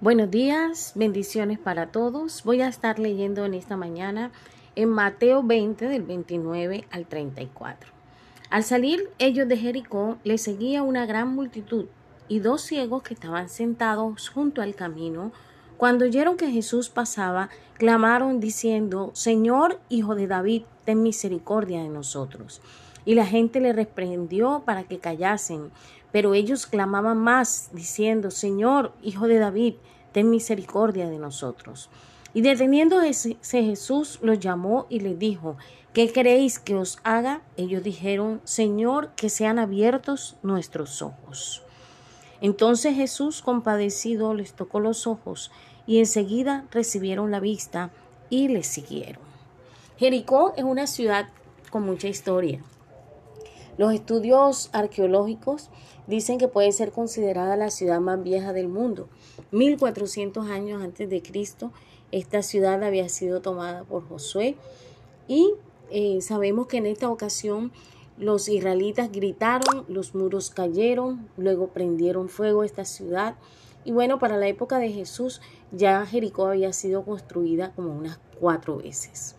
Buenos días, bendiciones para todos. Voy a estar leyendo en esta mañana en Mateo 20 del 29 al 34. Al salir ellos de Jericó, les seguía una gran multitud y dos ciegos que estaban sentados junto al camino. Cuando oyeron que Jesús pasaba, clamaron diciendo, Señor, Hijo de David, ten misericordia de nosotros. Y la gente le reprendió para que callasen. Pero ellos clamaban más, diciendo, Señor, Hijo de David, ten misericordia de nosotros. Y deteniéndose Jesús los llamó y les dijo, ¿qué queréis que os haga? Ellos dijeron, Señor, que sean abiertos nuestros ojos. Entonces Jesús, compadecido, les tocó los ojos y enseguida recibieron la vista y les siguieron. Jericó es una ciudad con mucha historia. Los estudios arqueológicos dicen que puede ser considerada la ciudad más vieja del mundo. 1400 años antes de Cristo, esta ciudad había sido tomada por Josué y eh, sabemos que en esta ocasión los israelitas gritaron, los muros cayeron, luego prendieron fuego esta ciudad. Y bueno, para la época de Jesús ya Jericó había sido construida como unas cuatro veces.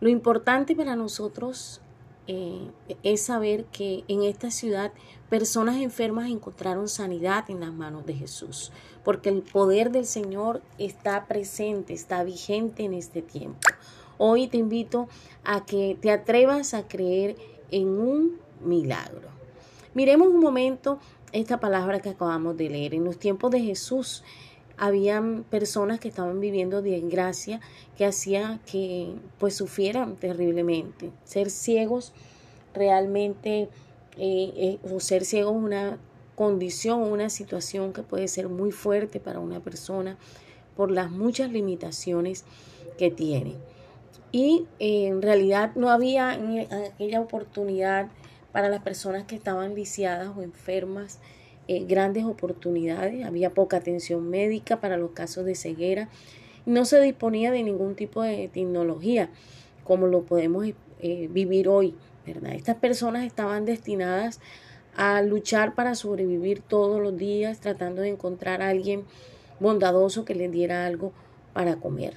Lo importante para nosotros eh, es saber que en esta ciudad personas enfermas encontraron sanidad en las manos de Jesús, porque el poder del Señor está presente, está vigente en este tiempo. Hoy te invito a que te atrevas a creer en un milagro. Miremos un momento esta palabra que acabamos de leer. En los tiempos de Jesús habían personas que estaban viviendo desgracia que hacía que pues sufrieran terriblemente. Ser ciegos realmente eh, eh, o ser ciegos es una condición, una situación que puede ser muy fuerte para una persona por las muchas limitaciones que tiene. Y eh, en realidad no había en aquella oportunidad para las personas que estaban lisiadas o enfermas eh, grandes oportunidades, había poca atención médica para los casos de ceguera, no se disponía de ningún tipo de tecnología como lo podemos eh, vivir hoy, ¿verdad? Estas personas estaban destinadas a luchar para sobrevivir todos los días, tratando de encontrar a alguien bondadoso que les diera algo para comer.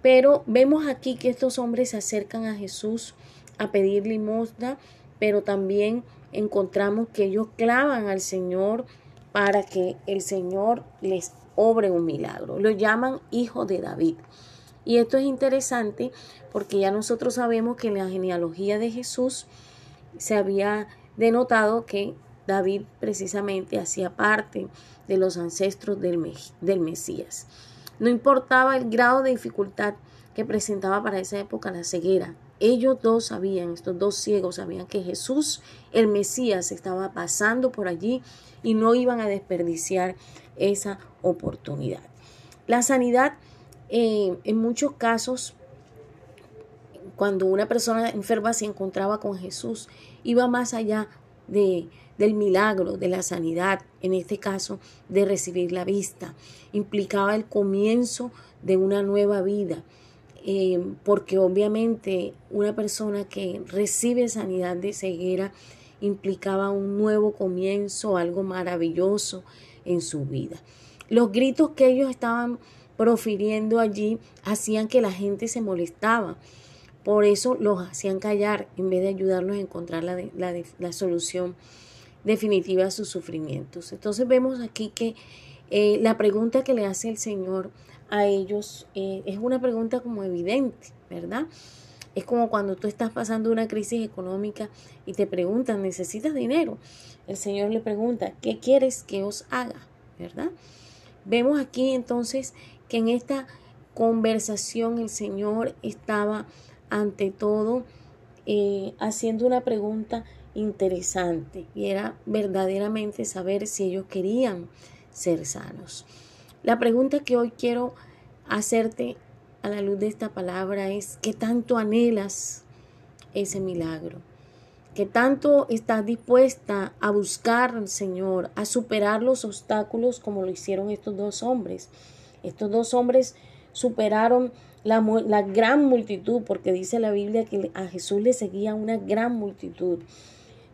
Pero vemos aquí que estos hombres se acercan a Jesús a pedir limosna, pero también encontramos que ellos clavan al Señor para que el Señor les obre un milagro. Lo llaman hijo de David. Y esto es interesante porque ya nosotros sabemos que en la genealogía de Jesús se había denotado que David precisamente hacía parte de los ancestros del, del Mesías. No importaba el grado de dificultad que presentaba para esa época la ceguera, ellos dos sabían, estos dos ciegos sabían que Jesús, el Mesías, estaba pasando por allí y no iban a desperdiciar esa oportunidad. La sanidad, eh, en muchos casos, cuando una persona enferma se encontraba con Jesús, iba más allá de, del milagro, de la sanidad, en este caso de recibir la vista. Implicaba el comienzo de una nueva vida. Eh, porque obviamente una persona que recibe sanidad de ceguera implicaba un nuevo comienzo, algo maravilloso en su vida. Los gritos que ellos estaban profiriendo allí hacían que la gente se molestaba. Por eso los hacían callar en vez de ayudarlos a encontrar la, la, solución definitiva a sus sufrimientos. Entonces vemos aquí que eh, la pregunta que le hace el Señor a ellos eh, es una pregunta como evidente, ¿verdad? Es como cuando tú estás pasando una crisis económica y te preguntan, ¿necesitas dinero? El Señor le pregunta, ¿qué quieres que os haga? ¿Verdad? Vemos aquí entonces que en esta conversación el Señor estaba ante todo eh, haciendo una pregunta interesante y era verdaderamente saber si ellos querían ser sanos. La pregunta que hoy quiero hacerte a la luz de esta palabra es, ¿qué tanto anhelas ese milagro? ¿Qué tanto estás dispuesta a buscar al Señor, a superar los obstáculos como lo hicieron estos dos hombres? Estos dos hombres superaron la, la, gran multitud, porque dice la Biblia que a Jesús le seguía una gran multitud.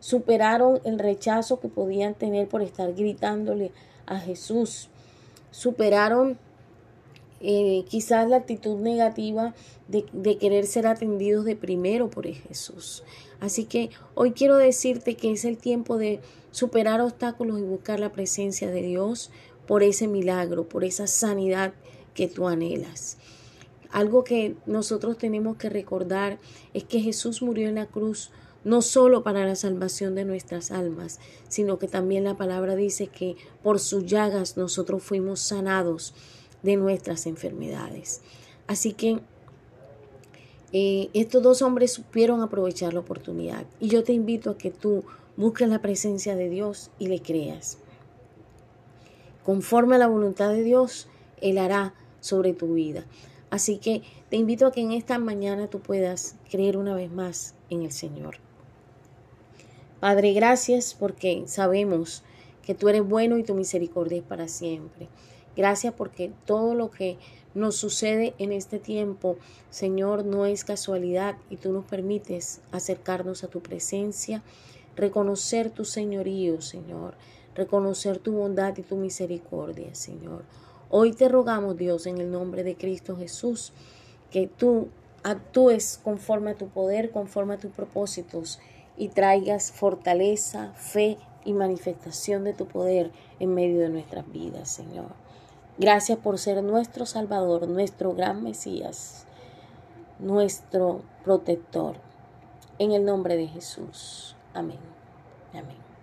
Superaron el rechazo que podían tener por estar gritándole a Jesús superaron eh, quizás la actitud negativa de, de, querer ser atendidos de primero por Jesús. Así que hoy quiero decirte que es el tiempo de superar obstáculos y buscar la presencia de Dios por ese milagro, por esa sanidad que tú anhelas. Algo que nosotros tenemos que recordar es que Jesús murió en la cruz no solo para la salvación de nuestras almas, sino que también la palabra dice que por sus llagas nosotros fuimos sanados de nuestras enfermedades. Así que eh, estos dos hombres supieron aprovechar la oportunidad y yo te invito a que tú busques la presencia de Dios y le creas. Conforme a la voluntad de Dios, Él hará sobre tu vida. Así que te invito a que en esta mañana tú puedas creer una vez más en el Señor. Padre, gracias porque sabemos que tú eres bueno y tu misericordia es para siempre. Gracias porque todo lo que nos sucede en este tiempo, Señor, no es casualidad y tú nos permites acercarnos a tu presencia, reconocer tu señorío, Señor, reconocer tu bondad y tu misericordia, Señor. Hoy te rogamos, Dios, en el nombre de Cristo Jesús, que tú actúes conforme a tu poder, conforme a tus propósitos y traigas fortaleza, fe y manifestación de tu poder en medio de nuestras vidas, Señor. Gracias por ser nuestro Salvador, nuestro gran Mesías, nuestro protector. En el nombre de Jesús. Amén. Amén.